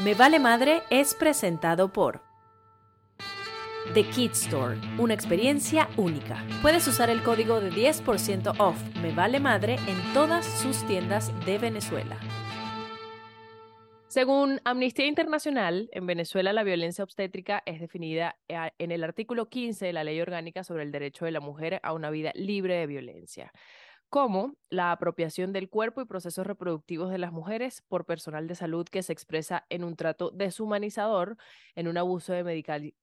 Me Vale Madre es presentado por The Kid Store, una experiencia única. Puedes usar el código de 10% off Me Vale Madre en todas sus tiendas de Venezuela. Según Amnistía Internacional, en Venezuela la violencia obstétrica es definida eh, en el artículo 15 de la Ley Orgánica sobre el Derecho de la Mujer a una vida libre de violencia como la apropiación del cuerpo y procesos reproductivos de las mujeres por personal de salud que se expresa en un trato deshumanizador, en un abuso de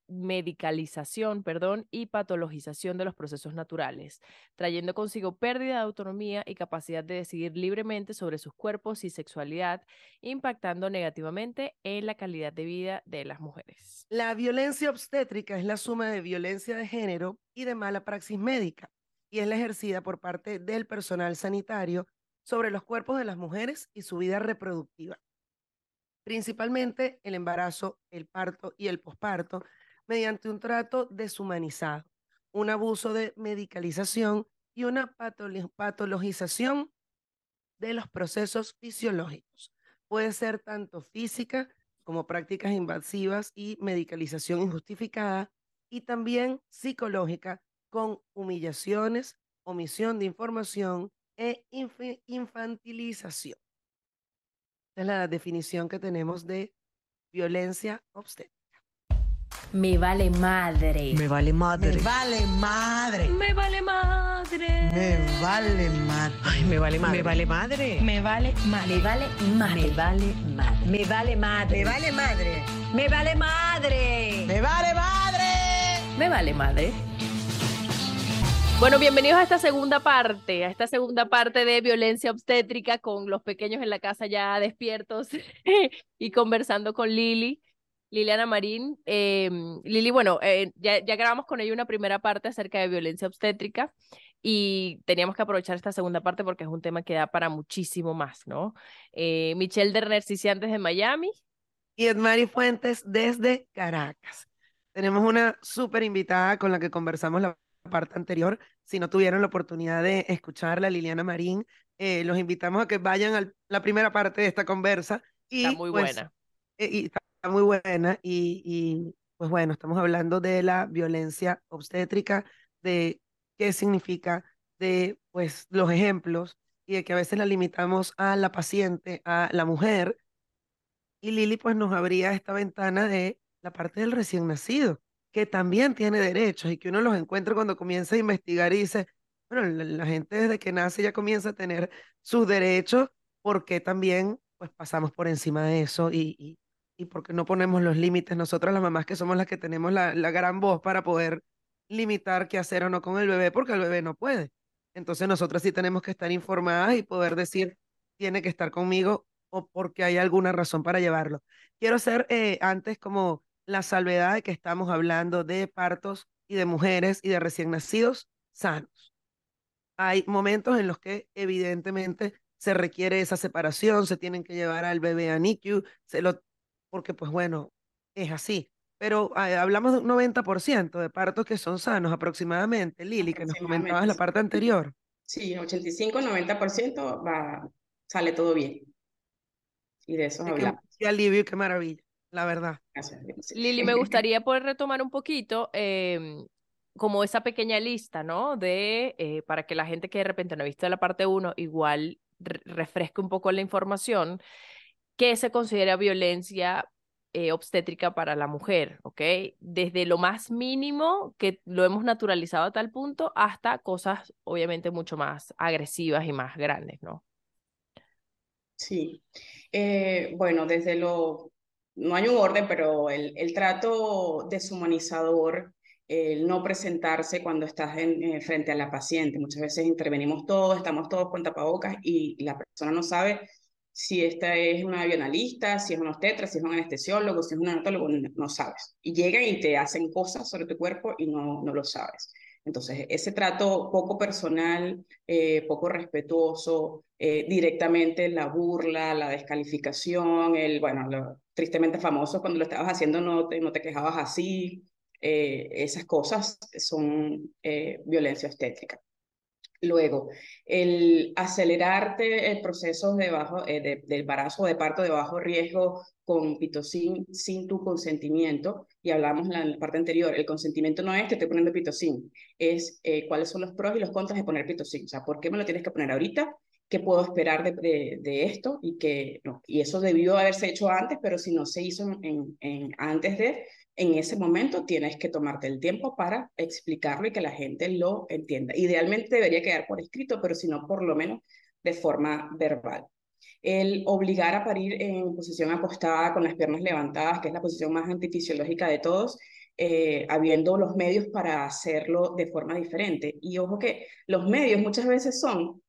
medicalización y patologización de los procesos naturales, trayendo consigo pérdida de autonomía y capacidad de decidir libremente sobre sus cuerpos y sexualidad, impactando negativamente en la calidad de vida de las mujeres. La violencia obstétrica es la suma de violencia de género y de mala praxis médica y es la ejercida por parte del personal sanitario sobre los cuerpos de las mujeres y su vida reproductiva, principalmente el embarazo, el parto y el posparto, mediante un trato deshumanizado, un abuso de medicalización y una patologización de los procesos fisiológicos. Puede ser tanto física como prácticas invasivas y medicalización injustificada, y también psicológica con humillaciones, omisión de información e infantilización. Esta es la definición que tenemos de violencia obstétrica. Me vale madre. Me vale madre. Me vale madre. Me vale madre. Me vale madre. Ay, me vale madre. Me vale madre. Me vale madre. Me vale madre. Me vale madre. Me vale madre. Me vale madre. Me vale madre. Me vale madre. Me vale madre. Bueno, bienvenidos a esta segunda parte, a esta segunda parte de violencia obstétrica con los pequeños en la casa ya despiertos y conversando con Lili, Liliana Marín. Eh, Lili, bueno, eh, ya, grabamos con ella una primera parte acerca de violencia obstétrica y teníamos que aprovechar esta segunda parte porque es un tema que da para muchísimo más, ¿no? Eh, Michelle Derner antes de Miami. Y Edmari Fuentes desde Caracas. Tenemos una súper invitada con la que conversamos la parte anterior. Si no tuvieron la oportunidad de escucharla, Liliana Marín, eh, los invitamos a que vayan a la primera parte de esta conversa. Y, está muy pues, buena. Eh, y está muy buena. Y, y, pues bueno, estamos hablando de la violencia obstétrica, de qué significa, de pues los ejemplos y de que a veces la limitamos a la paciente, a la mujer. Y Lili pues nos abría esta ventana de la parte del recién nacido que también tiene derechos y que uno los encuentra cuando comienza a investigar y dice, bueno, la, gente desde que nace ya comienza a tener sus derechos, porque también pues pasamos por encima de eso y, y, y porque no ponemos los límites nosotras las mamás que somos las que tenemos la, la gran voz para poder limitar qué hacer o no con el bebé, porque el bebé no puede. Entonces nosotras sí tenemos que estar informadas y poder decir, tiene que estar conmigo o porque hay alguna razón para llevarlo. Quiero hacer eh, antes como la salvedad de que estamos hablando de partos y de mujeres y de recién nacidos sanos. Hay momentos en los que evidentemente se requiere esa separación, se tienen que llevar al bebé a NICU, se lo, porque pues bueno, es así. Pero ah, hablamos de un 90% de partos que son sanos aproximadamente, Lili, que nos comentabas la parte anterior. Sí, 85-90% va, sale todo bien. Y de eso hablamos. Qué alivio, qué maravilla la verdad. Lili, me gustaría poder retomar un poquito em, como esa pequeña lista, ¿no? De, eh, para que la gente que de repente no ha visto la parte 1 igual refresque un poco la información, ¿qué se considera violencia eh, obstétrica para la mujer, ¿ok? Desde lo más mínimo, que lo hemos naturalizado a tal punto, hasta cosas obviamente mucho más agresivas y más grandes, ¿no? Sí. Eh, bueno, desde lo no hay un orden, pero el, el trato deshumanizador, el no presentarse cuando estás en, eh, frente a la paciente. Muchas veces intervenimos todos, estamos todos con tapabocas y la persona no sabe si esta es una bionalista, si es un obstetra, si es un anestesiólogo, si es un anatólogo, no, sabes. Y llegan y te hacen cosas sobre tu cuerpo y no, no lo sabes. Entonces, ese trato poco personal, eh, poco respetuoso, eh, directamente la burla, la descalificación, el, bueno, lo, tristemente famoso, cuando lo estabas haciendo no te, no te quejabas así, eh, esas cosas son violencia estética. Luego, el acelerarte el proceso de, bajo, eh, de, de, embarazo o de parto de bajo riesgo con pitocin sin tu consentimiento, y hablamos en la parte anterior, el consentimiento no es que estoy poniendo pitocin, es eh, cuáles son los pros y los contras de poner pitocin, o sea, ¿por qué me lo tienes que poner ahorita? ¿Qué puedo esperar de, de, de esto? Y, que, no, y eso debió haberse hecho antes, pero si no se hizo en, en, antes de, en ese momento tienes que tomarte el tiempo para explicarlo y que la gente lo entienda. Idealmente debería quedar por escrito, pero si no, por lo menos de forma verbal. El obligar a parir en posición acostada con las piernas levantadas, que es la posición más antifisiológica de todos, eh, habiendo los medios para hacerlo de forma diferente. Y ojo que los medios muchas veces son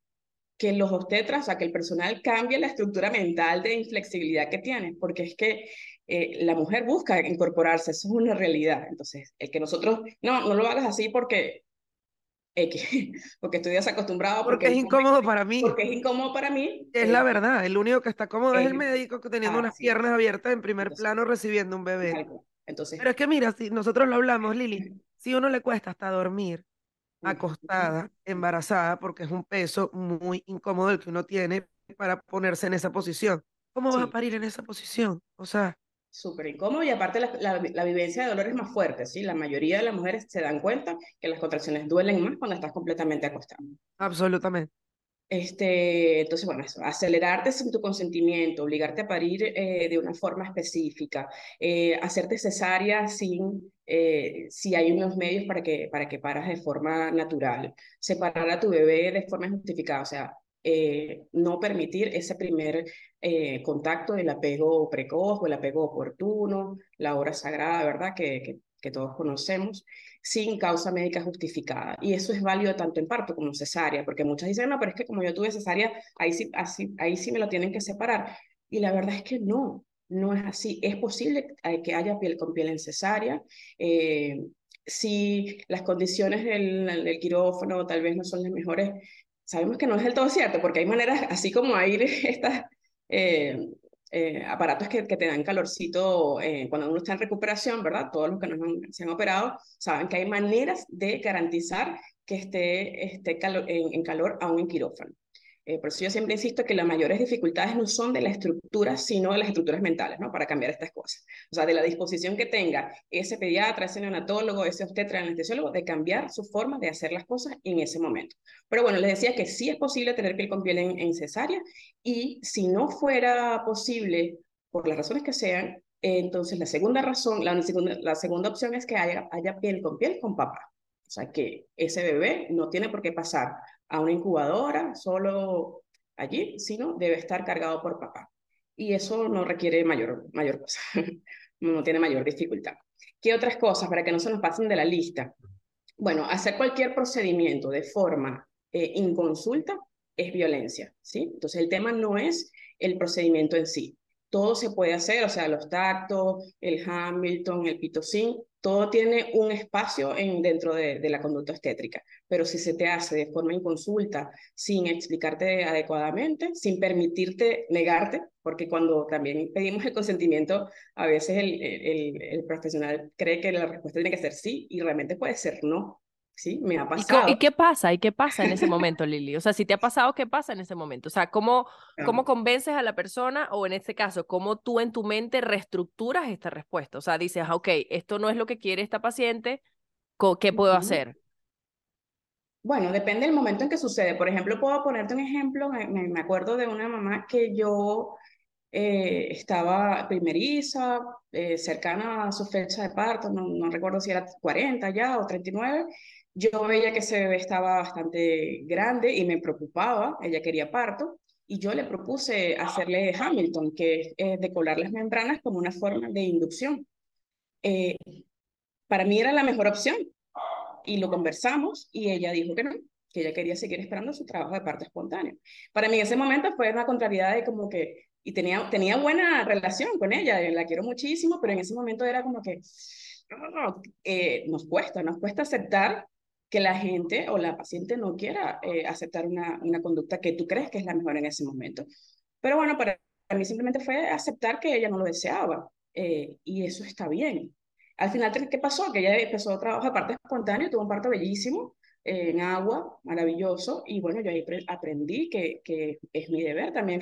que los obstetras, o sea, que el personal cambie la estructura mental de inflexibilidad que tiene, porque es que eh, la mujer busca incorporarse, eso es una realidad. Entonces, el que nosotros, no, no lo hagas así porque, porque estoy desacostumbrado. Porque, es incómodo para mí. Porque es incómodo para mí. Es la verdad, el único que está cómodo es el médico teniendo unas piernas abiertas en primer plano recibiendo un bebé. Entonces, Pero es que mira, si nosotros lo hablamos, Lili, si uno le cuesta hasta dormir acostada, embarazada, porque es un peso muy incómodo el que uno tiene para ponerse en esa posición. ¿Cómo vas a parir en esa posición? O sea, súper incómodo y aparte la, la, vivencia de dolor es más fuerte, ¿sí? La mayoría de las mujeres se dan cuenta que las contracciones duelen más cuando estás completamente acostada. Absolutamente. Este, entonces, bueno, eso, acelerarte sin tu consentimiento, obligarte a parir eh, de una forma específica, eh, hacerte cesárea sin, eh, si hay unos medios para que, para que paras de forma natural, separar a tu bebé de forma justificada, o sea, eh, no permitir ese primer eh, contacto del apego precoz o el apego oportuno, la hora sagrada, ¿verdad? Que, que, todos conocemos, sin causa médica justificada. Y eso es válido tanto en parto como en cesárea, porque muchas dicen, no, pero es que como yo tuve cesárea, ahí sí, así, ahí sí me lo tienen que separar. Y la verdad es que no, no es así. Es posible que haya piel con piel en cesárea. Eh, si las condiciones del, del, quirófano tal vez no son las mejores, sabemos que no es del todo cierto, porque hay maneras, así como hay estas eh, eh, aparatos que, que, te dan calorcito eh, cuando uno está en recuperación, ¿verdad? Todos los que nos han, se han operado saben que hay maneras de garantizar que esté, esté en, en calor aún en quirófano. Eh, por eso yo siempre insisto que las mayores dificultades no son de la estructura, sino de las estructuras mentales, ¿no? Para cambiar estas cosas. O sea, de la disposición que tenga ese pediatra, ese neonatólogo, ese obstetra, anestesiólogo, de cambiar su forma de hacer las cosas en ese momento. Pero bueno, les decía que sí es posible tener piel con piel en, en cesárea y si no fuera posible, por las razones que sean, entonces la segunda razón, la segunda, la segunda opción es que haya, haya piel con piel con papá. O sea, que ese bebé no tiene por qué pasar a una incubadora solo allí, sino debe estar cargado por papá. Y eso no requiere mayor, mayor cosa, no tiene mayor dificultad. ¿Qué otras cosas para que no se nos pasen de la lista? Bueno, hacer cualquier procedimiento de forma eh, inconsulta es violencia, ¿sí? Entonces el tema no es el procedimiento en sí. Todo se puede hacer, o sea, los tactos, el Hamilton, el pitocin, todo tiene un espacio en, dentro de, la conducta estétrica, pero si se te hace de forma inconsulta, sin explicarte adecuadamente, sin permitirte negarte, porque cuando también pedimos el consentimiento, a veces el profesional cree que la respuesta tiene que ser sí y realmente puede ser no. Sí, me ha pasado. ¿Y, qué pasa? ¿Y qué pasa en ese momento, Lili? O sea, si te ha pasado, ¿qué pasa en ese momento? O sea, ¿cómo, ¿cómo convences a la persona o en este caso, cómo tú en tu mente reestructuras esta respuesta? O sea, dices, ah, ok, esto no es lo que quiere esta paciente, ¿qué puedo hacer? Bueno, depende del momento en que sucede. Por ejemplo, puedo ponerte un ejemplo, me, me acuerdo de una mamá que yo eh, estaba primeriza, eh, cercana a su fecha de parto, no, no recuerdo si era 40 ya o 39, yo veía que ese bebé estaba bastante grande y me preocupaba, ella quería parto, y yo le propuse hacerle Hamilton, que es decolar las membranas como una forma de inducción. Eh, para mí era la mejor opción, y lo conversamos, y ella dijo que no, que ella quería seguir esperando su trabajo de parto espontáneo. Para mí en ese momento fue una contrariedad de como que, y tenía, tenía buena relación con ella, la quiero muchísimo, pero en ese momento era como que, eh, nos cuesta, nos cuesta aceptar que la gente o la paciente no quiera eh, aceptar una, una conducta que tú crees que es la mejor en ese momento. Pero bueno, para mí simplemente fue aceptar que ella no lo deseaba eh, y eso está bien. Al final, ¿qué pasó? Que ella empezó a trabajar parte espontánea, tuvo un parto bellísimo, en agua, maravilloso, y bueno, yo ahí aprendí que, que es mi deber también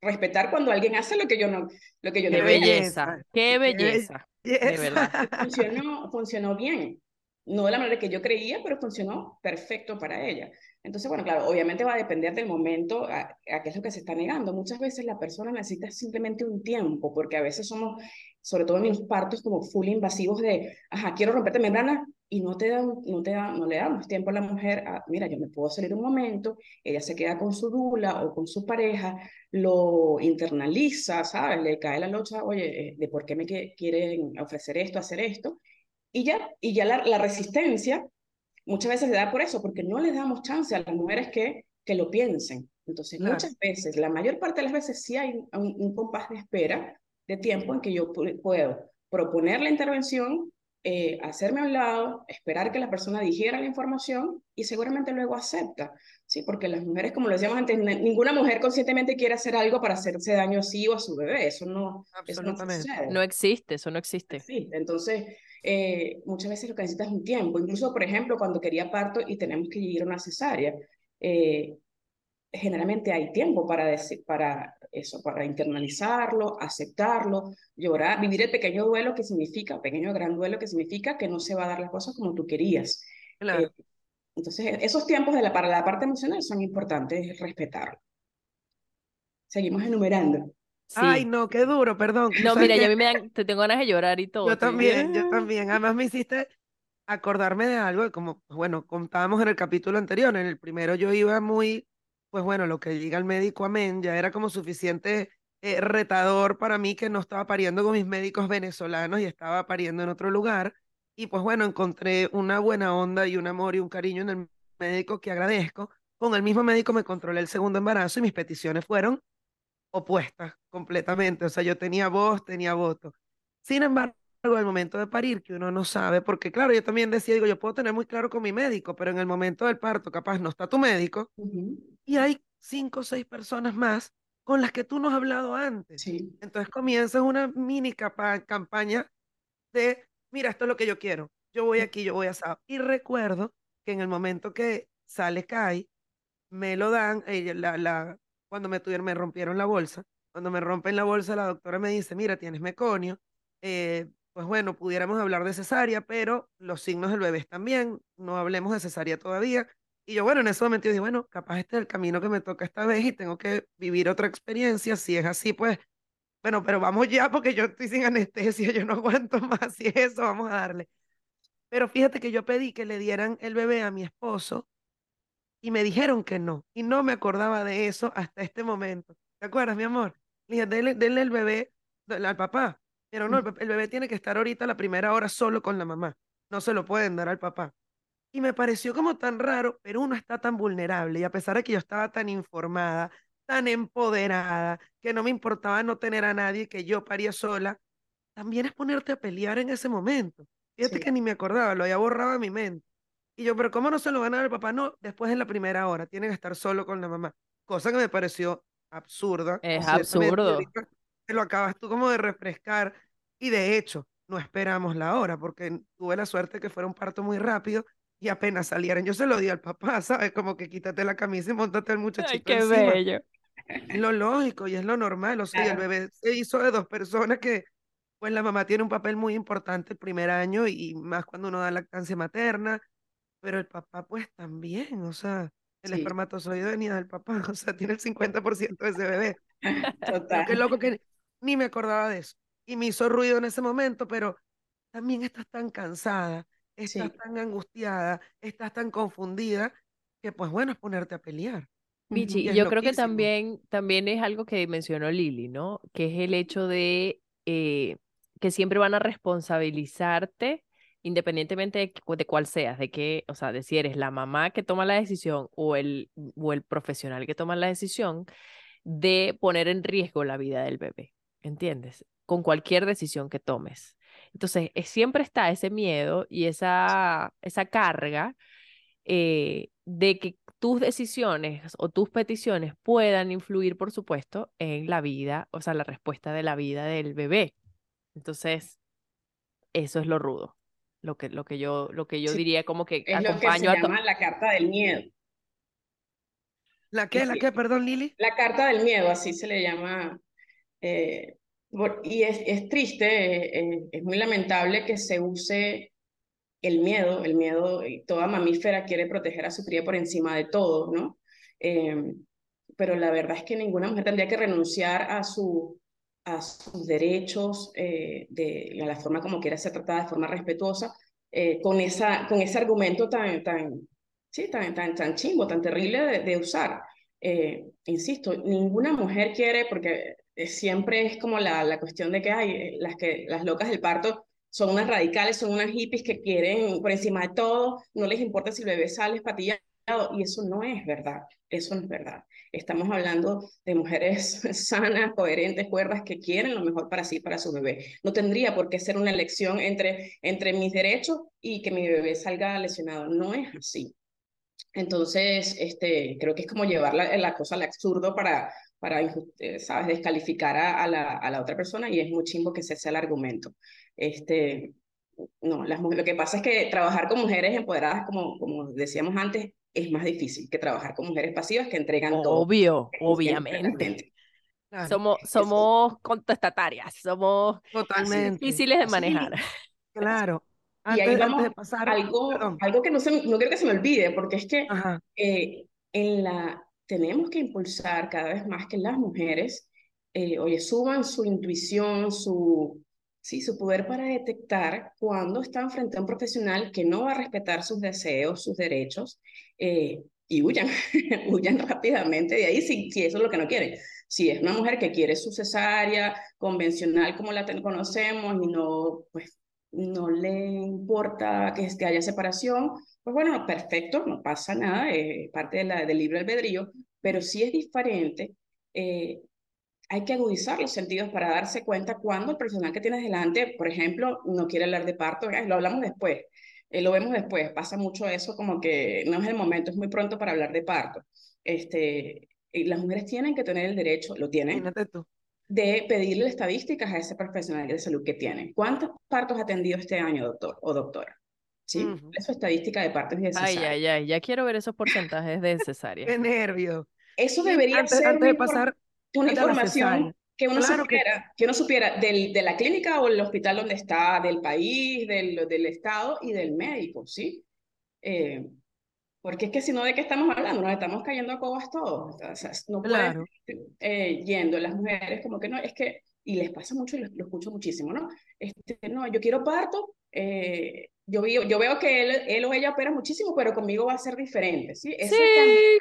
respetar cuando alguien hace lo que yo no, lo que yo qué no belleza, qué belleza, de verdad. Funcionó, funcionó bien, no de la manera que yo creía, pero funcionó perfecto para ella. Entonces, bueno, claro, obviamente va a depender del momento a, qué es lo que se está negando. Muchas veces la persona necesita simplemente un tiempo, porque a veces somos, sobre todo en los partos, como full invasivos de, ajá, quiero romperte membrana, y no te dan, no te da, no le damos tiempo a la mujer a, mira, yo me puedo salir un momento, ella se queda con su dula o con su pareja, lo internaliza, ¿sabes? Le cae la locha, oye, eh, de por qué me quieren ofrecer esto, hacer esto, y ya, y ya la, la resistencia muchas veces se da por eso, porque no les damos chance a las mujeres que, que lo piensen. Entonces, muchas veces, la mayor parte de las veces sí hay un, compás de espera, de tiempo en que yo puedo proponer la intervención, eh, hacerme a un lado, esperar que la persona dijera la información y seguramente luego acepta, ¿sí? Porque las mujeres, como lo decíamos antes, ninguna mujer conscientemente quiere hacer algo para hacerse daño a sí o a su bebé, eso no, eso no, no existe, eso no existe. Sí, entonces eh, muchas veces lo que necesitas es un tiempo. Incluso, por ejemplo, cuando quería parto y tenemos que ir a una cesárea, eh, generalmente hay tiempo para, decir, para eso, para internalizarlo, aceptarlo, llorar, vivir el pequeño duelo que significa, pequeño gran duelo que significa que no se va a dar las cosas como tú querías. Claro. Eh, entonces, esos tiempos de la, para la parte emocional son importantes respetarlo. Seguimos enumerando. Ay, no, qué duro, perdón. No, mira, ya a mí me dan, te tengo ganas de llorar y todo. Yo también, yo también. Además me hiciste acordarme de algo, como, bueno, contábamos en el capítulo anterior, en el primero yo iba muy, pues bueno, lo que diga el médico, amén, ya era como suficiente eh, retador para mí que no estaba pariendo con mis médicos venezolanos y estaba pariendo en otro lugar. Y pues bueno, encontré una buena onda y un amor y un cariño en el médico que agradezco. Con el mismo médico me controlé el segundo embarazo y mis peticiones fueron opuestas completamente. O sea, yo tenía voz, tenía voto. Sin embargo, al momento de parir, que uno no sabe, porque claro, yo también decía, digo, yo puedo tener muy claro con mi médico, pero en el momento del parto, capaz no está tu médico, y hay cinco o seis personas más con las que tú no has hablado antes. Sí. Entonces comienzas una mini campaña de, mira, esto es lo que yo quiero, yo voy aquí, yo voy a sábado. Y recuerdo que en el momento que sale Kai, me lo dan, la, la, cuando me, tuvieron, me rompieron la bolsa. Cuando me rompen la bolsa, la doctora me dice, mira, tienes meconio. Eh, pues bueno, pudiéramos hablar de cesárea, pero los signos del bebé están bien, no hablemos de cesárea todavía. Y yo, bueno, en ese momento yo dije, bueno, capaz este es el camino que me toca esta vez y tengo que vivir otra experiencia. Si es así, pues, bueno, pero vamos ya porque yo estoy sin anestesia, yo no aguanto más. Si es eso, vamos a darle. Pero fíjate que yo pedí que le dieran el bebé a mi esposo y me dijeron que no. Y no me acordaba de eso hasta este momento. ¿Te acuerdas, mi amor? Le dije, denle, el bebé al papá. Pero no, el, bebé tiene que estar ahorita la primera hora solo con la mamá. No se lo pueden dar al papá. Y me pareció como tan raro, pero uno está tan vulnerable. Y a pesar de que yo estaba tan informada, tan empoderada, que no me importaba no tener a nadie, que yo paría sola, también es ponerte a pelear en ese momento. Fíjate que ni me acordaba, lo había borrado de mi mente. Y yo, pero ¿cómo no se lo van a dar al papá? No, después en la primera hora, tiene que estar solo con la mamá. Cosa que me pareció absurda. Es absurdo. Te lo acabas tú como de refrescar. Y de hecho, no esperamos la hora, porque tuve la suerte que fuera un parto muy rápido y apenas salieron. Yo se lo di al papá, ¿sabes? Como que quítate la camisa y montate al muchachito. Ay, qué bello. Es lo lógico y es lo normal. O sea, el bebé se hizo de dos personas que, pues la mamá tiene un papel muy importante el primer año y más cuando uno da lactancia materna pero el papá pues también, o sea, el espermatozoide venía del papá, o sea, tiene el 50% de ese bebé. Total. Qué loco que ni me acordaba de eso. Y me hizo ruido en ese momento, pero también estás tan cansada, estás tan angustiada, estás tan confundida, que pues bueno, es ponerte a pelear. Michi, y yo creo que también, también es algo que mencionó Lili, ¿no? Que es el hecho de eh, que siempre van a responsabilizarte independientemente de, cuál seas, de que, o sea, de si eres la mamá que toma la decisión o el, o el profesional que toma la decisión, de poner en riesgo la vida del bebé, ¿entiendes? Con cualquier decisión que tomes. Entonces, siempre está ese miedo y esa, esa carga eh, de que tus decisiones o tus peticiones puedan influir, por supuesto, en la vida, o sea, la respuesta de la vida del bebé. Entonces, eso es lo rudo. Lo que, lo que yo, lo que yo Sí, diría como que Es lo que se acompaño a llama la carta del miedo. ¿La qué? ¿La qué? Perdón, Lili. La carta del miedo, así se le llama. eh, por- y es, es triste, eh, eh, es muy lamentable que se use el miedo, el miedo, y toda mamífera quiere proteger a su cría por encima de todo, ¿no? Eh, pero la verdad es que ninguna mujer tendría que renunciar a, su, a sus derechos, eh, de, a la forma como quiera ser tratada de forma respetuosa, eh, con, esa, con ese argumento tan, tan, sí, tan, tan, tan tan terrible de, usar. Eh, insisto, ninguna mujer quiere, porque siempre es como la, la cuestión de que hay las, que, las locas del parto son unas radicales, son unas hippies que quieren por encima de todo, no les importa si el bebé sale espatillado, y eso no es verdad, eso no es verdad. Estamos hablando de mujeres sanas, coherentes, cuerdas, que quieren lo mejor para sí, para su bebé. No tendría por qué ser una elección entre, entre mis derechos y que mi bebé salga lesionado, no es así. Entonces, este, creo que es como llevar la, la cosa al absurdo para, para eh, ¿sabes?, descalificar a, a la, a la otra persona y es muy chimbo que ese sea el argumento. Este, no, las, lo que pasa es que trabajar con mujeres empoderadas, como, como decíamos antes, es más difícil que trabajar con mujeres pasivas que entregan todo. Obvio, obviamente. Claro, Somos, somos contestatarias, somos totalmente. difíciles de manejar. Claro. Y ahí Antes, antes vamos de pasar, algo, perdón. algo que no, se, no quiero que se me olvide, porque es que eh, en la, tenemos que impulsar cada vez más que las mujeres, eh, oye, suban su intuición, su, sí, su poder para detectar cuando están frente a un profesional que no va a respetar sus deseos, sus derechos, eh, y huyan, huyan rápidamente de ahí si, si eso es lo que no quieren. Si es una mujer que quiere su cesárea convencional como la conocemos y no, pues, no le importa que, que haya separación, pues bueno, perfecto, no pasa nada, es parte de la, del libre albedrío, pero si es diferente, eh, hay que agudizar los sentidos para darse cuenta cuando el personal que tienes delante, por ejemplo, no quiere hablar de parto, "Ay, lo hablamos después, eh, lo vemos después, pasa mucho eso como que no es el momento, es muy pronto para hablar de parto. Este, y las mujeres tienen que tener el derecho, lo tienen, de pedirle estadísticas a ese profesional de salud que tienen. ¿Cuántos partos ha atendido este año, doctor o doctora? ¿Sí? Ujú. ¿Cuál es su estadística de partos y de Ay, cesárea? ay, ay, ya quiero ver esos porcentajes de cesárea. Qué nervio. Eso debería antes, ser antes de pasar una información que uno Claro que supiera, que uno supiera del, de la clínica o el hospital donde está, del país, del, del estado y del médico, ¿sí? Eh, porque es que si no, ¿de qué estamos hablando? Nos estamos cayendo a cobas todos. O sea, no Claro. eh, yendo las mujeres como que no, es que, y les pasa mucho y lo, lo escucho muchísimo, ¿no? Este, no, yo quiero parto, eh, yo, veo, yo veo que él, él o ella opera muchísimo, pero conmigo va a ser diferente, ¿sí? Sí, esa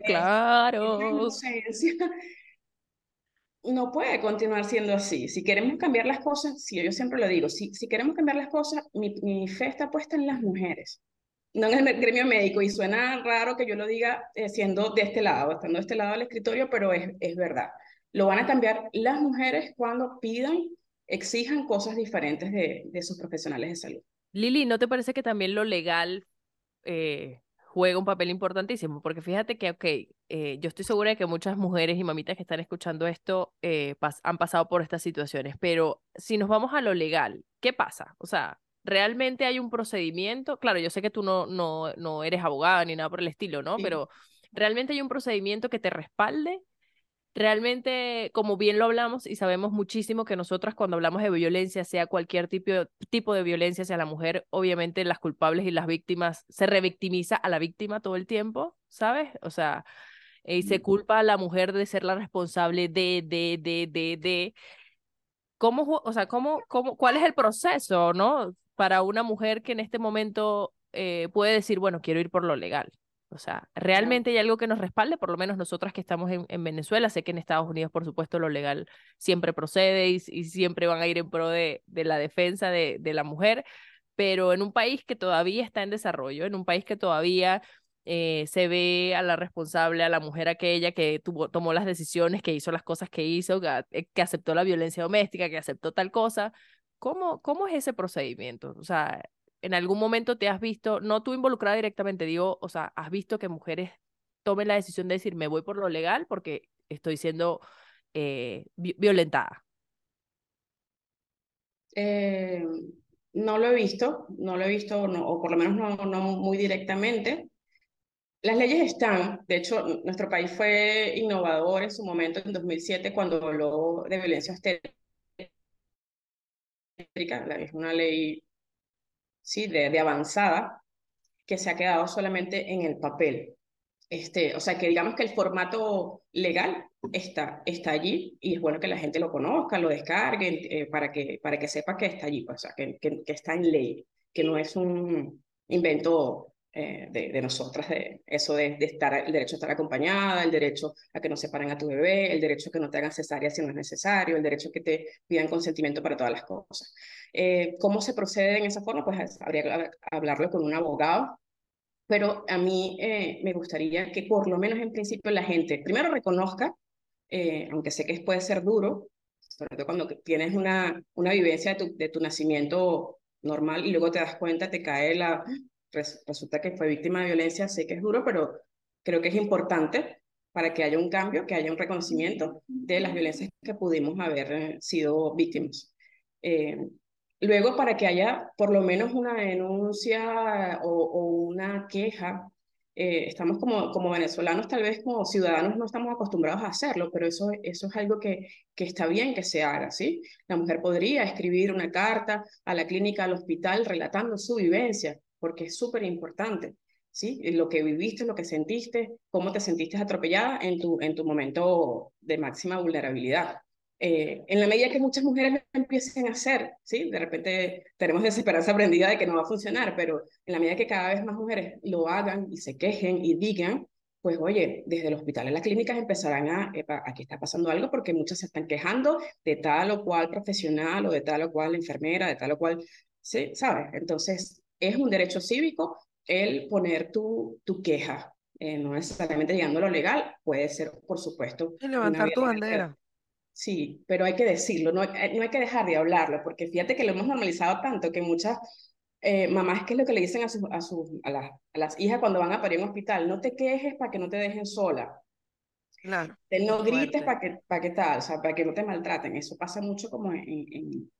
claro. inocencia no puede continuar siendo así. Si queremos cambiar las cosas, sí, yo siempre lo digo, si, si queremos cambiar las cosas, mi, mi fe está puesta en las mujeres, no en el gremio médico. Y suena raro que yo lo diga eh, siendo de este lado, estando de este lado del escritorio, pero es, es verdad. Lo van a cambiar las mujeres cuando pidan, exijan cosas diferentes de, de sus profesionales de salud. Lili, ¿no te parece que también lo legal eh, juega un papel importantísimo? Porque fíjate que, ok, eh, yo estoy segura de que muchas mujeres y mamitas que están escuchando esto eh, pas- han pasado por estas situaciones, pero si nos vamos a lo legal, ¿qué pasa? O sea, ¿realmente hay un procedimiento? Claro, yo sé que tú no, no, no eres abogada ni nada por el estilo, ¿no? Sí. Pero ¿realmente hay un procedimiento que te respalde? Realmente, como bien lo hablamos y sabemos muchísimo que nosotras cuando hablamos de violencia, sea cualquier tipo, tipo de violencia hacia la mujer, obviamente las culpables y las víctimas, se revictimiza a la víctima todo el tiempo, ¿sabes? O sea, eh, y se culpa a la mujer de ser la responsable de, de, de, de, de. ¿Cómo, o sea, cómo, cómo, cuál es el proceso, ¿no? Para una mujer que en este momento eh, puede decir, bueno, quiero ir por lo legal. O sea, ¿realmente hay algo que nos respalde? Por lo menos nosotras que estamos en, en Venezuela, sé que en Estados Unidos, por supuesto, lo legal siempre procede y, y siempre van a ir en pro de, de la defensa de, de la mujer, pero en un país que todavía está en desarrollo, en un país que todavía eh, se ve a la responsable, a la mujer aquella que tuvo, tomó las decisiones, que hizo las cosas que hizo, que, eh, que aceptó la violencia doméstica, que aceptó tal cosa. ¿Cómo, cómo es ese procedimiento? O sea, en algún momento te has visto, no tú involucrada directamente, digo, o sea, has visto que mujeres tomen la decisión de decir, me voy por lo legal porque estoy siendo eh, vi- violentada. Eh, no lo he visto, no lo he visto, no, o por lo menos no, no muy directamente. Las leyes están, de hecho, nuestro país fue innovador en su momento, en 2007, cuando habló de violencia obstétrica. Es una ley, sí, de, de avanzada, que se ha quedado solamente en el papel. Este, o sea, que digamos que el formato legal está, está allí y es bueno que la gente lo conozca, lo descargue eh, para, que, para que sepa que está allí, pues, o sea, que, que, está en ley, que no es un invento eh, de, de, nosotras, de eso de, de, estar, el derecho a estar acompañada, el derecho a que no separen a tu bebé, el derecho a que no te hagan cesárea si no es necesario, el derecho a que te pidan consentimiento para todas las cosas. Eh, ¿Cómo se procede en esa forma? Pues habría que hablarlo con un abogado pero a mí eh, me gustaría que por lo menos en principio la gente primero reconozca, eh, aunque sé que puede ser duro, sobre todo cuando tienes una, una vivencia de tu, de tu nacimiento normal y luego te das cuenta, te cae la, resulta que fue víctima de violencia, sé que es duro, pero creo que es importante para que haya un cambio, que haya un reconocimiento de las violencias que pudimos haber eh, sido víctimas. Eh, Luego, para que haya por lo menos una denuncia o, una queja, eh, estamos como, como venezolanos, tal vez como ciudadanos no estamos acostumbrados a hacerlo, pero eso, eso es algo que, que está bien que se haga, ¿sí? La mujer podría escribir una carta a la clínica, al hospital, relatando su vivencia, porque es súper importante, ¿sí? Lo que viviste, lo que sentiste, cómo te sentiste atropellada en tu, en tu momento de máxima vulnerabilidad. Eh, en la medida que muchas mujeres lo empiecen a hacer, ¿sí? De repente tenemos desesperanza aprendida de que no va a funcionar, pero en la medida que cada vez más mujeres lo hagan y se quejen y digan, pues oye, desde el hospital a las clínicas empezarán a, aquí está pasando algo porque muchas se están quejando de tal o cual profesional o de tal o cual enfermera, de tal o cual, ¿sí? ¿Sabes? Entonces, es un derecho cívico el poner tu, tu queja, eh, no necesariamente llegando a lo legal, puede ser, por supuesto. Y levantar tu bandera. Sí, pero hay que decirlo, no, eh, no hay que dejar de hablarlo, porque fíjate que lo hemos normalizado tanto que muchas eh, mamás, ¿qué es lo que le dicen a, sus, a, sus, a, las, a las hijas cuando van a parir en hospital? No te quejes para que no te dejen sola. Claro. no grites para que, para que tal, o sea, para que no te maltraten. Eso pasa mucho como en, en,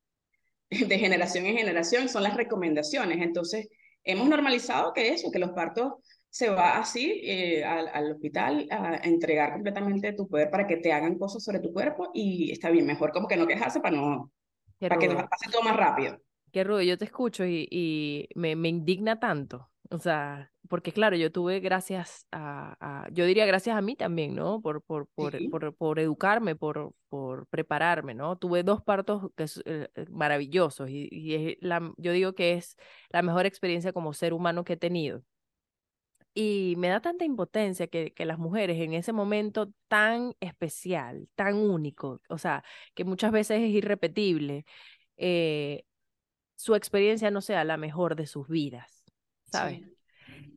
de generación en generación, son las recomendaciones. Entonces, hemos normalizado que eso, que los partos se va así eh, al, al, hospital a entregar completamente tu poder para que te hagan cosas sobre tu cuerpo y está bien, mejor como que no quejarse para, no, para que pase todo más rápido. Qué rudo, yo te escucho y, y me, me, indigna tanto, o sea, porque claro, yo tuve gracias a, a yo diría gracias a mí también, ¿no? Por, por, por, sí. por, por, educarme, por, por prepararme, ¿no? Tuve dos partos que es, eh, maravillosos y, y es la, yo digo que es la mejor experiencia como ser humano que he tenido y me da tanta impotencia que, que, las mujeres en ese momento tan especial, tan único, o sea, que muchas veces es irrepetible, eh, su experiencia no sea la mejor de sus vidas, ¿sabes? Sí.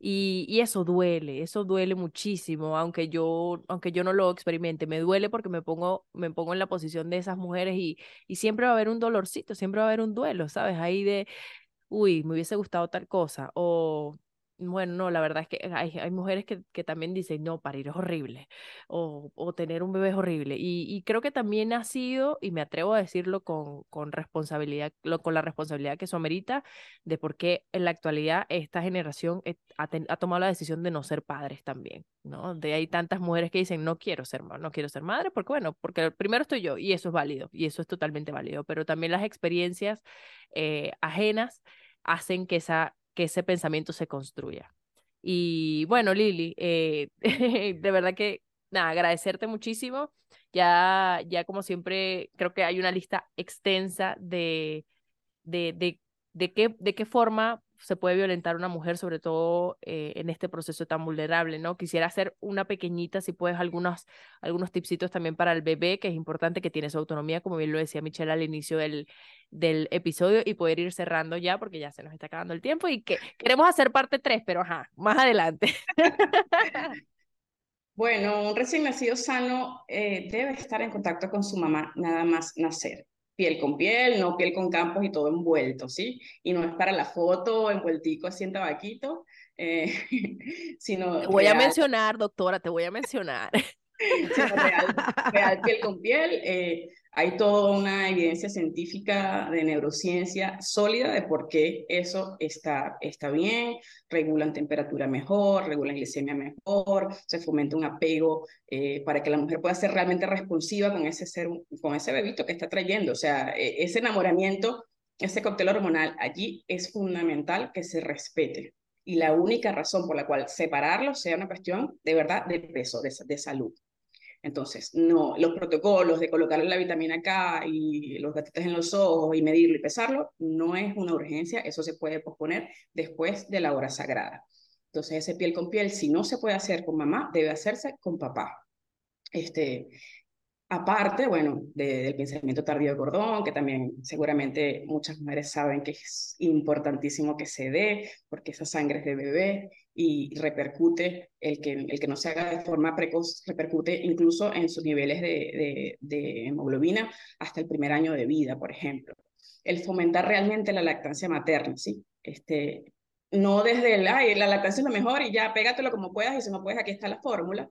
Y, y, eso duele, eso duele muchísimo, aunque yo, aunque yo no lo experimente, me duele porque me pongo, me pongo en la posición de esas mujeres y, y siempre va a haber un dolorcito, siempre va a haber un duelo, ¿sabes? Ahí de, uy, me hubiese gustado tal cosa, o bueno, no, la verdad es que hay, hay mujeres que, que, también dicen, no, parir es horrible, o, o tener un bebé es horrible. Y, y, creo que también ha sido, y me atrevo a decirlo con, con responsabilidad, lo, con la responsabilidad que eso amerita, de por qué en la actualidad esta generación ha, ten, ha, tomado la decisión de no ser padres también, ¿no? De hay tantas mujeres que dicen, no quiero ser no quiero ser madre, porque bueno, porque primero estoy yo, y eso es válido, y eso es totalmente válido, pero también las experiencias eh, ajenas hacen que esa que ese pensamiento se construya. Y bueno, Lili, eh, de verdad que, agradecerte muchísimo. Ya, ya como siempre, creo que hay una lista extensa de, de, de, de, qué, de qué forma se puede violentar una mujer, sobre todo eh, en este proceso tan vulnerable, ¿no? Quisiera hacer una pequeñita, si puedes, algunos, algunos tipsitos también para el bebé, que es importante que tiene su autonomía, como bien lo decía Michelle al inicio del, del episodio, y poder ir cerrando ya, porque ya se nos está acabando el tiempo, y que queremos hacer parte 3, pero ajá, más adelante. Bueno, un recién nacido sano eh, debe estar en contacto con su mamá nada más nacer piel con piel, no piel con campos y todo envuelto, ¿sí? Y no es para la foto envueltico así en tabaquito, eh, sino... Te voy real. a mencionar, doctora, te voy a mencionar. Real, piel con piel, eh, hay toda una evidencia científica de neurociencia sólida de por qué eso está, está bien, regulan temperatura mejor, regulan glicemia mejor, se fomenta un apego eh, para que la mujer pueda ser realmente responsiva con ese, ser, con ese bebito que está trayendo. O sea, e, ese enamoramiento, ese cóctel hormonal allí es fundamental que se respete. Y la única razón por la cual separarlo sea una cuestión de verdad de peso, de, de salud. Entonces, no, los protocolos de colocarle la vitamina K y los gatitos en los ojos y medirlo y pesarlo, no es una urgencia, eso se puede posponer después de la hora sagrada. Entonces, ese piel con piel, si no se puede hacer con mamá, debe hacerse con papá. Este, Aparte, bueno, del pensamiento tardío de cordón, que también seguramente muchas mujeres saben que es importantísimo que se dé, porque esa sangre es de bebé y repercute, el que, el que no se haga de forma precoz, repercute incluso en sus niveles de, hemoglobina hasta el primer año de vida, por ejemplo. El fomentar realmente la lactancia materna, ¿sí? Este, no desde el, ay, la lactancia es lo mejor y ya pégatelo como puedas y si no puedes, aquí está la fórmula,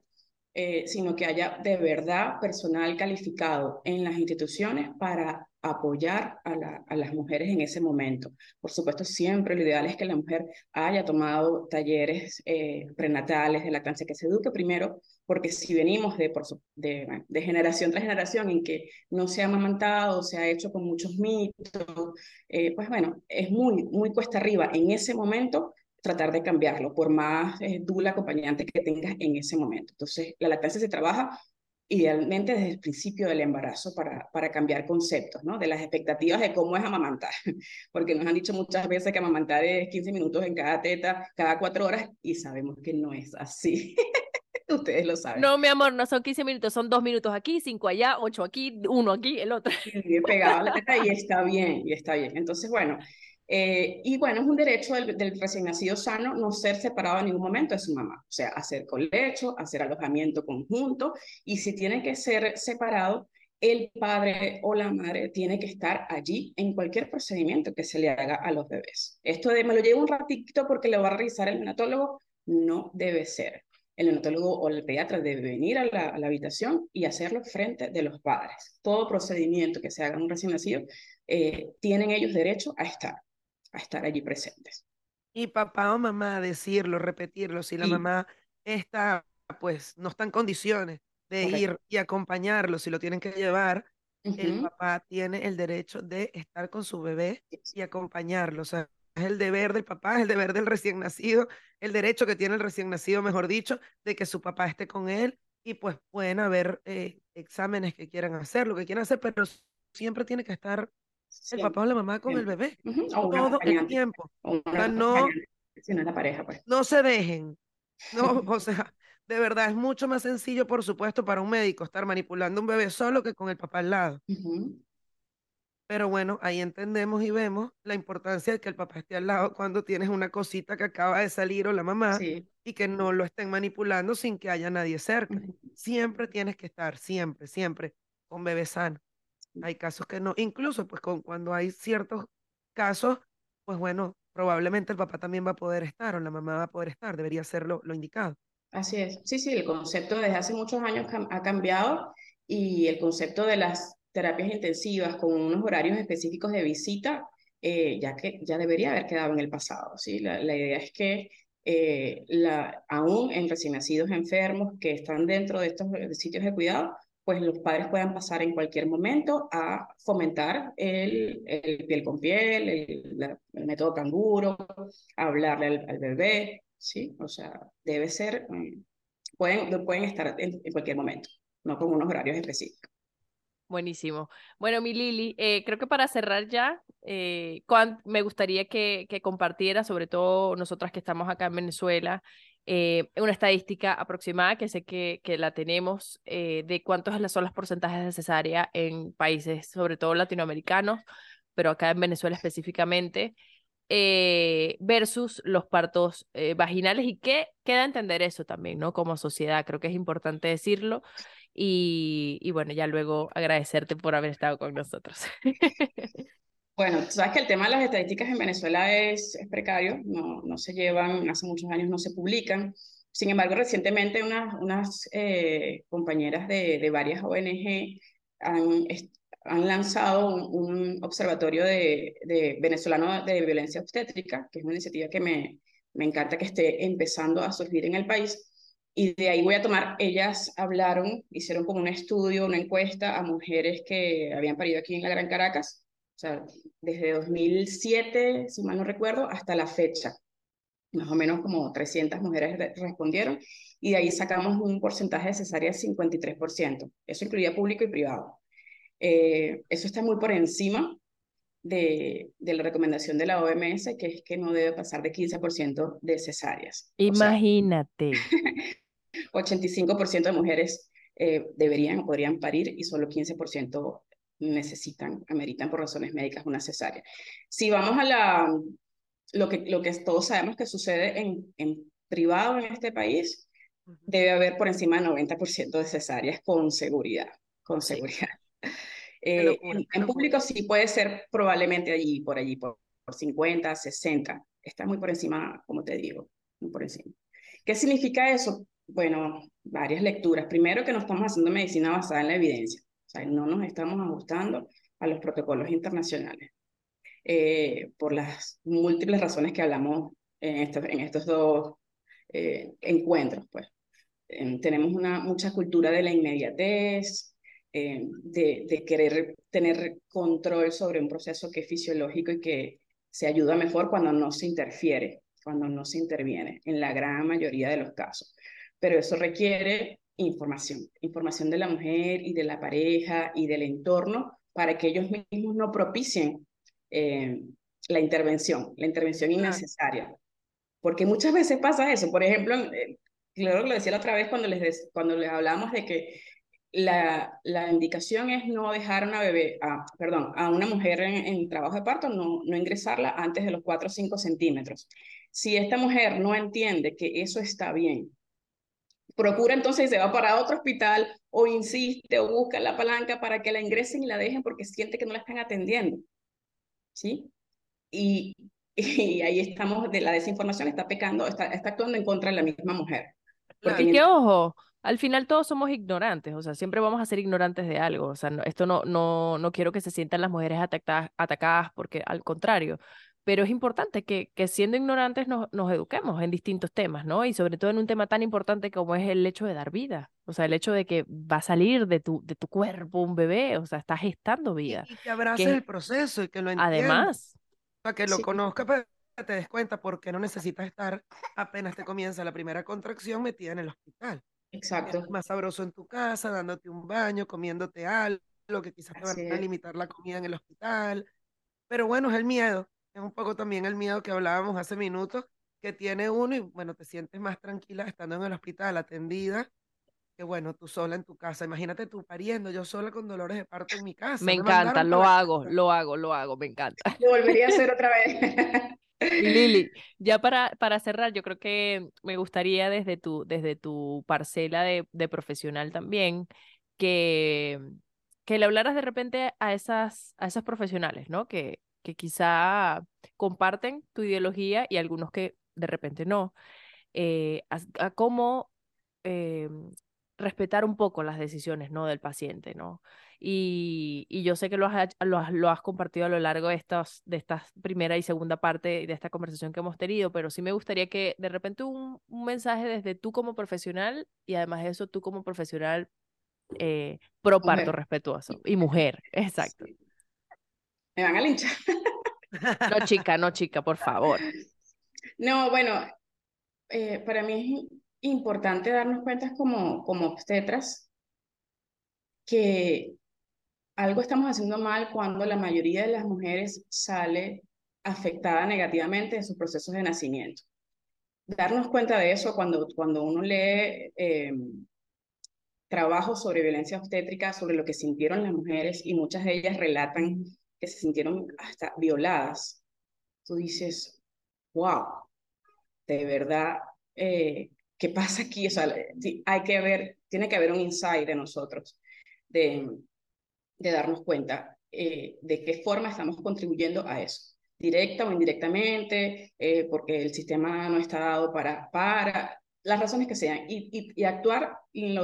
eh, sino que haya de verdad personal calificado en las instituciones para apoyar a, las mujeres en ese momento. Por supuesto, siempre lo ideal es que la mujer haya tomado talleres eh, prenatales de lactancia, que se eduque primero, porque si venimos de, por, de, generación tras generación en que no se ha amamantado, se ha hecho con muchos mitos, eh, pues bueno, es muy, muy cuesta arriba en ese momento tratar de cambiarlo, por más eh, dura acompañante que tengas en ese momento. Entonces, la lactancia se trabaja idealmente desde el principio del embarazo para, para cambiar conceptos, ¿no? De las expectativas de cómo es amamantar, porque nos han dicho muchas veces que amamantar es 15 minutos en cada teta, cada cuatro horas, y sabemos que no es así. Ustedes lo saben. No, mi amor, no son 15 minutos, son dos minutos aquí, cinco allá, ocho aquí, uno aquí, el otro. Y pegado a la teta y está bien, y está bien. Entonces, bueno, eh, y bueno, es un derecho del, recién nacido sano no ser separado en ningún momento de su mamá, o sea, hacer colecho, hacer alojamiento conjunto, y si tiene que ser separado, el padre o la madre tiene que estar allí en cualquier procedimiento que se le haga a los bebés. Esto de me lo llevo un ratito porque le va a revisar el neonatólogo, no debe ser. El neonatólogo o el pediatra debe venir a la, habitación y hacerlo frente de los padres. Todo procedimiento que se haga en un recién nacido, eh, tienen ellos derecho a estar a estar allí presentes. Y papá o mamá decirlo, repetirlo, si la mamá está, pues no está en condiciones de ir y acompañarlo, si lo tienen que llevar, el papá tiene el derecho de estar con su bebé y acompañarlo. O sea, es el deber del papá, es el deber del recién nacido, el derecho que tiene el recién nacido, mejor dicho, de que su papá esté con él y pues pueden haber eh, exámenes que quieran hacer, lo que quieran hacer, pero siempre tiene que estar el papá o la mamá con el bebé todo el tiempo. no, la pareja, pues. no se dejen. No, o sea, de verdad es mucho más sencillo, por supuesto, para un médico estar manipulando un bebé solo que con el papá al lado. Pero bueno, ahí entendemos y vemos la importancia de que el papá esté al lado cuando tienes una cosita que acaba de salir o la mamá y que no lo estén manipulando sin que haya nadie cerca. Siempre tienes que estar, siempre, siempre, con bebé sano. Hay casos que no, incluso pues con, cuando hay ciertos casos, pues bueno, probablemente el papá también va a poder estar o la mamá va a poder estar, debería ser lo, indicado. Así es, sí, sí, el concepto desde hace muchos años ha cambiado y el concepto de las terapias intensivas con unos horarios específicos de visita, eh, ya que ya debería haber quedado en el pasado, ¿sí? La, la idea es que eh, la, aún en recién nacidos enfermos que están dentro de estos sitios de cuidado, pues los padres puedan pasar en cualquier momento a fomentar el, el piel con piel, el, método canguro, hablarle al, bebé, ¿sí? O sea, debe ser, mm, pueden, pueden estar en, cualquier momento, no con unos horarios específicos. Buenísimo. Bueno, mi Lili, eh, creo que para cerrar ya, eh, me gustaría que, que compartiera, sobre todo nosotras que estamos acá en Venezuela, eh, una estadística aproximada que sé que, que la tenemos eh, de cuántos son los porcentajes de cesárea en países, sobre todo latinoamericanos, pero acá en Venezuela específicamente, eh, versus los partos vaginales y qué queda entender eso también, ¿no? Como sociedad, creo que es importante decirlo. Y, y bueno, ya luego agradecerte por haber estado con nosotros. Bueno, tú sabes que el tema de las estadísticas en Venezuela es, precario, no, no se llevan, hace muchos años no se publican. Sin embargo, recientemente unas, unas eh, compañeras de, de, varias ONG han, han lanzado un, observatorio de, de, venezolano de violencia obstétrica, que es una iniciativa que me, me encanta que esté empezando a surgir en el país. Y de ahí voy a tomar, ellas hablaron, hicieron como un estudio, una encuesta a mujeres que habían parido aquí en la Gran Caracas, o sea, desde 2007, si mal no recuerdo, hasta la fecha. Más o menos como 300 mujeres respondieron y de ahí sacamos un porcentaje de cesáreas 53%. Eso incluía público y privado. Eh, eso está muy por encima de, de, la recomendación de la OMS, que es que no debe pasar de 15% de cesáreas. Imagínate. 85% de mujeres eh, deberían o podrían parir y solo 15% necesitan, ameritan por razones médicas una cesárea. Si vamos a la, lo que, lo que todos sabemos que sucede en, en privado en este país, debe haber por encima del 90% de cesáreas con seguridad, con seguridad. Eh, en, público sí puede ser probablemente allí, por allí, por, por 50, 60. Está muy por encima, como te digo, muy por encima. ¿Qué significa eso? Bueno, varias lecturas. Primero que no estamos haciendo medicina basada en la evidencia, no nos estamos ajustando a los protocolos internacionales eh, por las múltiples razones que hablamos en estos, en estos dos eh, encuentros. Pues. tenemos una mucha cultura de la inmediatez, eh, de, de, querer tener control sobre un proceso que es fisiológico y que se ayuda mejor cuando no se interfiere, cuando no se interviene, en la gran mayoría de los casos pero eso requiere información, información de la mujer y de la pareja y del entorno para que ellos mismos no propicien eh, la intervención, la intervención innecesaria. Porque muchas veces pasa eso. Por ejemplo, eh, claro lo decía la otra vez cuando les, cuando les hablamos de que la, la indicación es no dejar a una bebé, a, perdón, a una mujer en, en, trabajo de parto, no, no ingresarla antes de los 4 o 5 centímetros. Si esta mujer no entiende que eso está bien, procura entonces y se va para otro hospital o insiste o busca la palanca para que la ingresen y la dejen porque siente que no la están atendiendo. ¿Sí? Y, y ahí estamos, de la desinformación está pecando, está, está actuando en contra de la misma mujer. Porque que ojo, al final todos somos ignorantes, o sea, siempre vamos a ser ignorantes de algo, o sea, esto no, no, no quiero que se sientan las mujeres atacadas, atacadas porque al contrario, pero es importante que, que siendo ignorantes nos, nos, eduquemos en distintos temas, ¿no? Y sobre todo en un tema tan importante como es el hecho de dar vida, o sea, el hecho de que va a salir de tu, de tu cuerpo un bebé, o sea, estás gestando vida. Y, que abraces el proceso y que lo entiendas. Además. Para que lo conozcas, para que te des cuenta, porque no necesitas estar apenas te comienza la primera contracción metida en el hospital. Exacto. Es más sabroso en tu casa, dándote un baño, comiéndote algo, que quizás te va a limitar la comida en el hospital. Pero bueno, es el miedo es un poco también el miedo que hablábamos hace minutos, que tiene uno y bueno, te sientes más tranquila estando en el hospital atendida, que bueno, tú sola en tu casa. Imagínate tú pariendo, yo sola con dolores de parto en mi casa. Me, encanta, lo hago, lo hago, lo hago, me encanta. Lo volvería a hacer otra vez. Lili, ya para, para cerrar, yo creo que me gustaría desde tu, desde tu parcela de, de profesional también, que, que le hablaras de repente a esas, a esas profesionales, ¿no? Que, que quizá comparten tu ideología y algunos que de repente no, eh, a, cómo eh, respetar un poco las decisiones ¿no? del paciente, ¿no? Y, y yo sé que lo has, lo, has, lo has, compartido a lo largo de estas, de esta primera y segunda parte de esta conversación que hemos tenido, pero sí me gustaría que de repente un, un mensaje desde tú como profesional y además de eso tú como profesional eh, pro parto respetuoso y mujer, exacto me van a linchar. No, chica, no, chica, por favor. No, bueno, eh, para mí es importante darnos cuenta como, como obstetras que algo estamos haciendo mal cuando la mayoría de las mujeres sale afectada negativamente de sus procesos de nacimiento. Darnos cuenta de eso cuando, cuando uno lee eh, trabajos sobre violencia obstétrica, sobre lo que sintieron las mujeres y muchas de ellas relatan que se sintieron hasta violadas, tú dices, wow, de verdad, eh, ¿qué pasa aquí? O sea, hay que haber, tiene que haber un insight de nosotros, de, de darnos cuenta eh, de qué forma estamos contribuyendo a eso, directa o indirectamente, eh, porque el sistema no está dado para, para las razones que sean, y, y, y actuar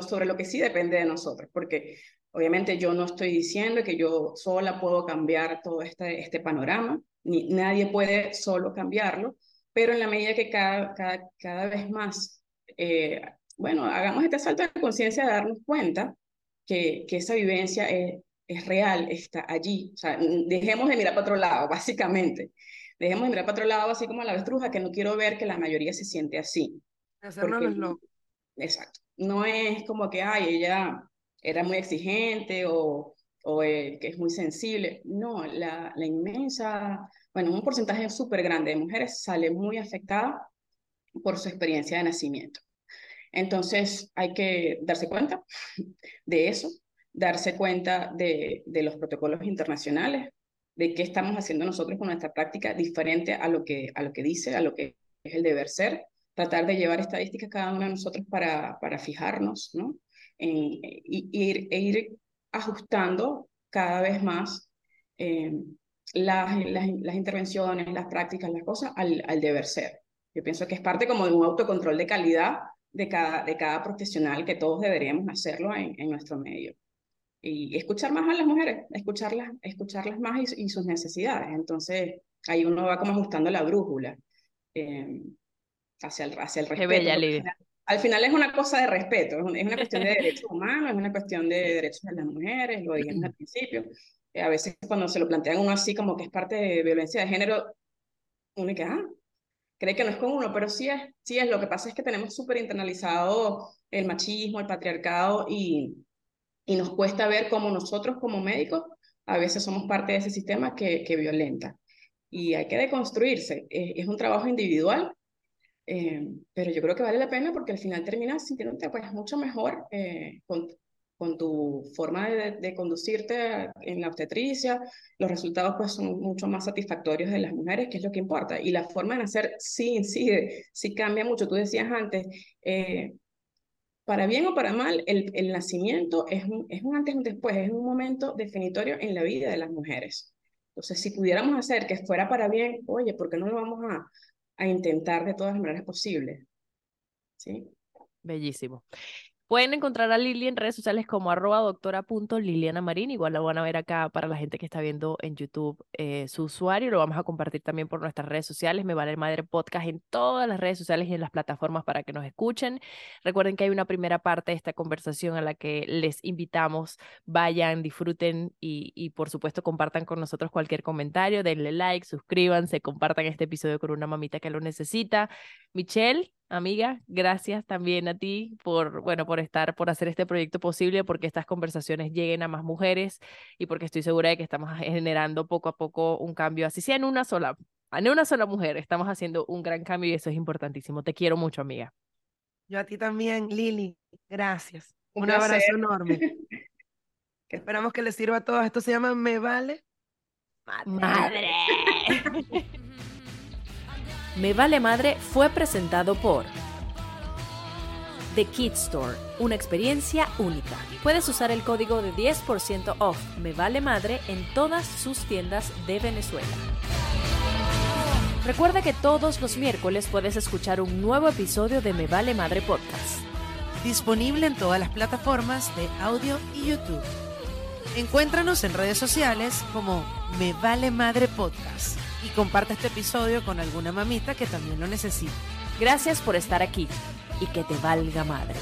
sobre lo que sí depende de nosotros, porque Obviamente yo no estoy diciendo que yo sola puedo cambiar todo este, este panorama, ni nadie puede solo cambiarlo, pero en la medida que cada, cada, cada vez más, eh, bueno, hagamos este salto de conciencia de darnos cuenta que, que esa vivencia es, es real, está allí. O sea, dejemos de mirar para otro lado, básicamente. Dejemos de mirar para otro lado, así como la avestruja, que no quiero ver que la mayoría se siente así. Hacernos los locos. Exacto. No es como que, ay, ella era muy exigente o, o eh, que es muy sensible. No, la, la inmensa, bueno, un porcentaje súper grande de mujeres sale muy afectada por su experiencia de nacimiento. Entonces hay que darse cuenta de eso, darse cuenta de, de los protocolos internacionales, de qué estamos haciendo nosotros con nuestra práctica diferente a lo que, a lo que dice, a lo que es el deber ser, tratar de llevar estadísticas cada uno de nosotros para, para fijarnos, ¿no? En, y, ir, e ir ajustando cada vez más eh, las, las, las, intervenciones, las prácticas, las cosas al, al, deber ser. Yo pienso que es parte como de un autocontrol de calidad de cada, de cada profesional que todos deberíamos hacerlo en, en nuestro medio. Y escuchar más a las mujeres, escucharlas, escucharlas más y, y sus necesidades. Entonces, ahí uno va como ajustando la brújula. Eh, hacia el, hacia el respeto. bella, al, final, al final es una cosa de respeto, es, una cuestión de derechos humanos, es una cuestión de derechos de las mujeres, lo dijimos al principio. Eh, a veces cuando se lo plantean uno así como que es parte de violencia de género, uno que, ah, cree que no es con uno, pero sí es, sí es. Lo que pasa es que tenemos súper internalizado el machismo, el patriarcado y, y nos cuesta ver cómo nosotros como médicos a veces somos parte de ese sistema que, que violenta. Y hay que deconstruirse. Es un trabajo individual, eh, pero yo creo que vale la pena porque al final terminas sintiéndote pues mucho mejor eh, con, con, tu forma de, de, conducirte en la obstetricia. Los resultados pues son mucho más satisfactorios de las mujeres, que es lo que importa. Y la forma de nacer sí incide, sí cambia mucho. Tú decías antes, eh, para bien o para mal, el, el nacimiento es un, es un antes y un después, es un momento definitorio en la vida de las mujeres. Entonces, si pudiéramos hacer que fuera para bien, oye, ¿por qué no lo vamos a, a intentar de todas las maneras posibles. ¿Sí? Bellísimo. Pueden encontrar a Lili en redes sociales como arroba doctora Liliana Marín. Igual la van a ver acá para la gente que está viendo en YouTube eh, su usuario. Lo vamos a compartir también por nuestras redes sociales. Me vale madre podcast en todas las redes sociales y en las plataformas para que nos escuchen. Recuerden que hay una primera parte de esta conversación a la que les invitamos. Vayan, disfruten y, y por supuesto compartan con nosotros cualquier comentario. Denle like, suscríbanse, compartan este episodio con una mamita que lo necesita. Michelle, amiga, gracias también a ti por, bueno, por estar, por hacer este proyecto posible, porque estas conversaciones lleguen a más mujeres y porque estoy segura de que estamos generando poco a poco un cambio, así sea en una sola, en una sola mujer, estamos haciendo un gran cambio y eso es importantísimo. Te quiero mucho, amiga. Yo a ti también, Lili, gracias. Un, un abrazo enorme. Esperamos que les sirva a todos. Esto se llama Me Vale Madre. Madre. Me Vale Madre fue presentado por The Kid Store, una experiencia única. Puedes usar el código de 10% off Me Vale Madre en todas sus tiendas de Venezuela. Recuerda que todos los miércoles puedes escuchar un nuevo episodio de Me Vale Madre Podcast. Disponible en todas las plataformas de audio y YouTube. Encuéntranos en redes sociales como Me Vale Madre Podcast y comparte este episodio con alguna mamita que también lo necesite. Gracias por estar aquí y que te valga madre.